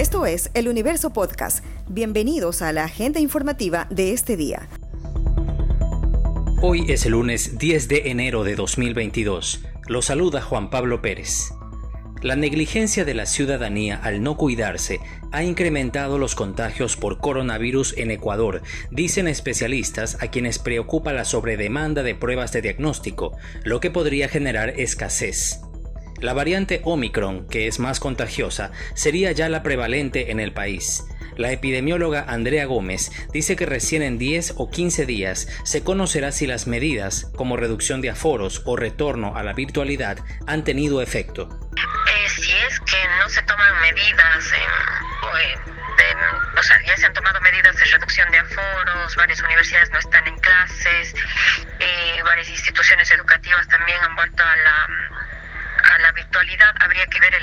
Esto es El Universo Podcast. Bienvenidos a la agenda informativa de este día. Hoy es el lunes 10 de enero de 2022. Lo saluda Juan Pablo Pérez. La negligencia de la ciudadanía al no cuidarse ha incrementado los contagios por coronavirus en Ecuador, dicen especialistas a quienes preocupa la sobredemanda de pruebas de diagnóstico, lo que podría generar escasez. La variante Omicron, que es más contagiosa, sería ya la prevalente en el país. La epidemióloga Andrea Gómez dice que recién en 10 o 15 días se conocerá si las medidas, como reducción de aforos o retorno a la virtualidad, han tenido efecto. Eh, si es que no se toman medidas o sea, ya se han tomado medidas de reducción de aforos, varias universidades no están en clases, varias instituciones educativas también han vuelto a la a la virtualidad habría que ver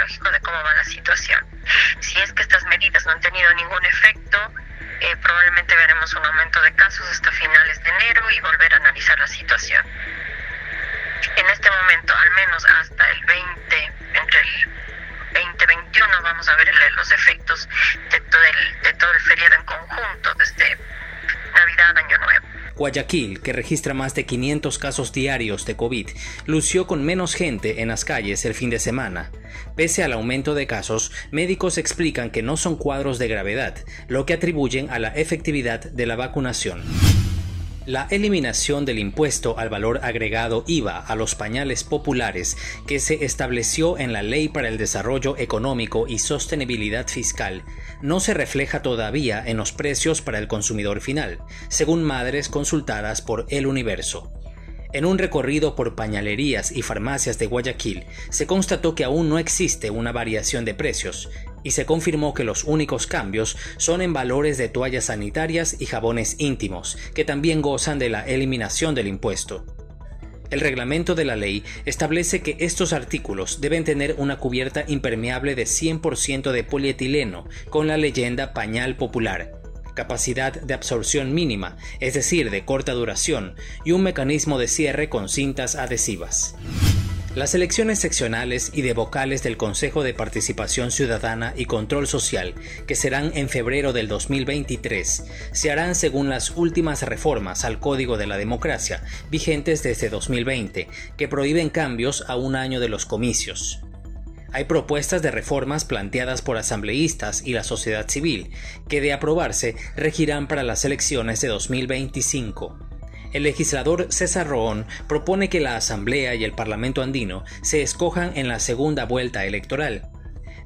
epidemiológico de cómo va la situación. Si es que estas medidas no han tenido ningún efecto, eh, probablemente veremos un aumento de casos hasta finales de enero y volver a analizar la situación. En este momento, al menos hasta el 20, entre el 20 21, vamos a ver los efectos de todo el, de todo el feriado en conjunto, desde Navidad, Año Nuevo. Guayaquil, que registra más de 500 casos diarios de COVID, lució con menos gente en las calles el fin de semana. Pese al aumento de casos, médicos explican que no son cuadros de gravedad, lo que atribuyen a la efectividad de la vacunación. La eliminación del impuesto al valor agregado IVA a los pañales populares que se estableció en la Ley para el Desarrollo Económico y Sostenibilidad Fiscal no se refleja todavía en los precios para el consumidor final, según madres consultadas por El Universo. En un recorrido por pañalerías y farmacias de Guayaquil, se constató que aún no existe una variación de precios, y se confirmó que los únicos cambios son en valores de toallas sanitarias y jabones íntimos, que también gozan de la eliminación del impuesto. El reglamento de la ley establece que estos artículos deben tener una cubierta impermeable de 100% de polietileno con la leyenda pañal popular, capacidad de absorción mínima, es decir, de corta duración, y un mecanismo de cierre con cintas adhesivas. Las elecciones seccionales y de vocales del Consejo de Participación Ciudadana y Control Social, que serán en febrero del 2023, se harán según las últimas reformas al Código de la Democracia, vigentes desde 2020, que prohíben cambios a un año de los comicios. Hay propuestas de reformas planteadas por asambleístas y la sociedad civil, que de aprobarse regirán para las elecciones de 2025 el legislador César Roón propone que la Asamblea y el Parlamento andino se escojan en la segunda vuelta electoral.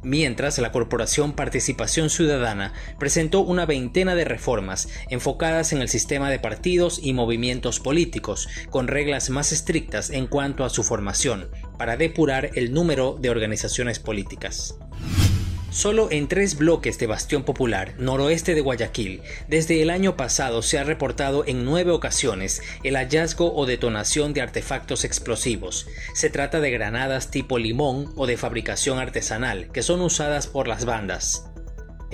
Mientras, la Corporación Participación Ciudadana presentó una veintena de reformas enfocadas en el sistema de partidos y movimientos políticos, con reglas más estrictas en cuanto a su formación, para depurar el número de organizaciones políticas. Solo en tres bloques de Bastión Popular, noroeste de Guayaquil, desde el año pasado se ha reportado en nueve ocasiones el hallazgo o detonación de artefactos explosivos. Se trata de granadas tipo limón o de fabricación artesanal que son usadas por las bandas.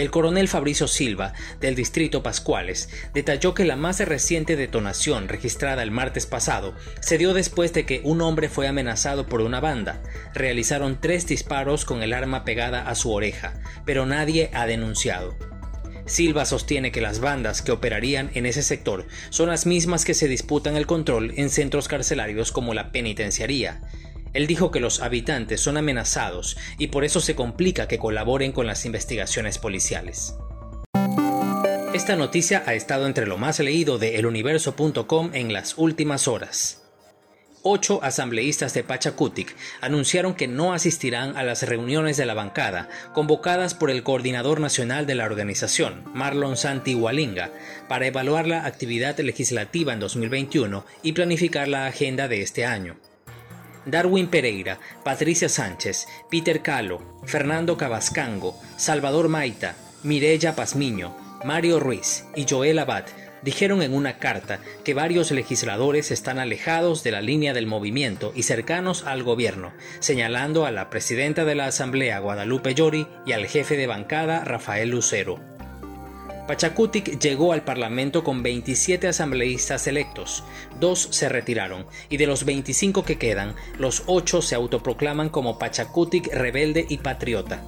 El coronel Fabricio Silva, del distrito Pascuales, detalló que la más reciente detonación registrada el martes pasado se dio después de que un hombre fue amenazado por una banda. Realizaron tres disparos con el arma pegada a su oreja, pero nadie ha denunciado. Silva sostiene que las bandas que operarían en ese sector son las mismas que se disputan el control en centros carcelarios como la penitenciaría, él dijo que los habitantes son amenazados y por eso se complica que colaboren con las investigaciones policiales. Esta noticia ha estado entre lo más leído de eluniverso.com en las últimas horas. Ocho asambleístas de Pachacutic anunciaron que no asistirán a las reuniones de la bancada convocadas por el coordinador nacional de la organización, Marlon Santi Hualinga, para evaluar la actividad legislativa en 2021 y planificar la agenda de este año. Darwin Pereira, Patricia Sánchez, Peter Calo, Fernando Cabascango, Salvador Maita, Mirella Pazmiño, Mario Ruiz y Joel Abad dijeron en una carta que varios legisladores están alejados de la línea del movimiento y cercanos al gobierno, señalando a la presidenta de la Asamblea Guadalupe Llori y al jefe de bancada Rafael Lucero. Pachacutic llegó al Parlamento con 27 asambleístas electos, dos se retiraron, y de los 25 que quedan, los 8 se autoproclaman como Pachacutic rebelde y patriota.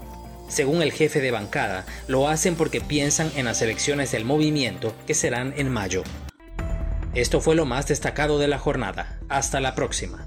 Según el jefe de bancada, lo hacen porque piensan en las elecciones del movimiento que serán en mayo. Esto fue lo más destacado de la jornada. Hasta la próxima.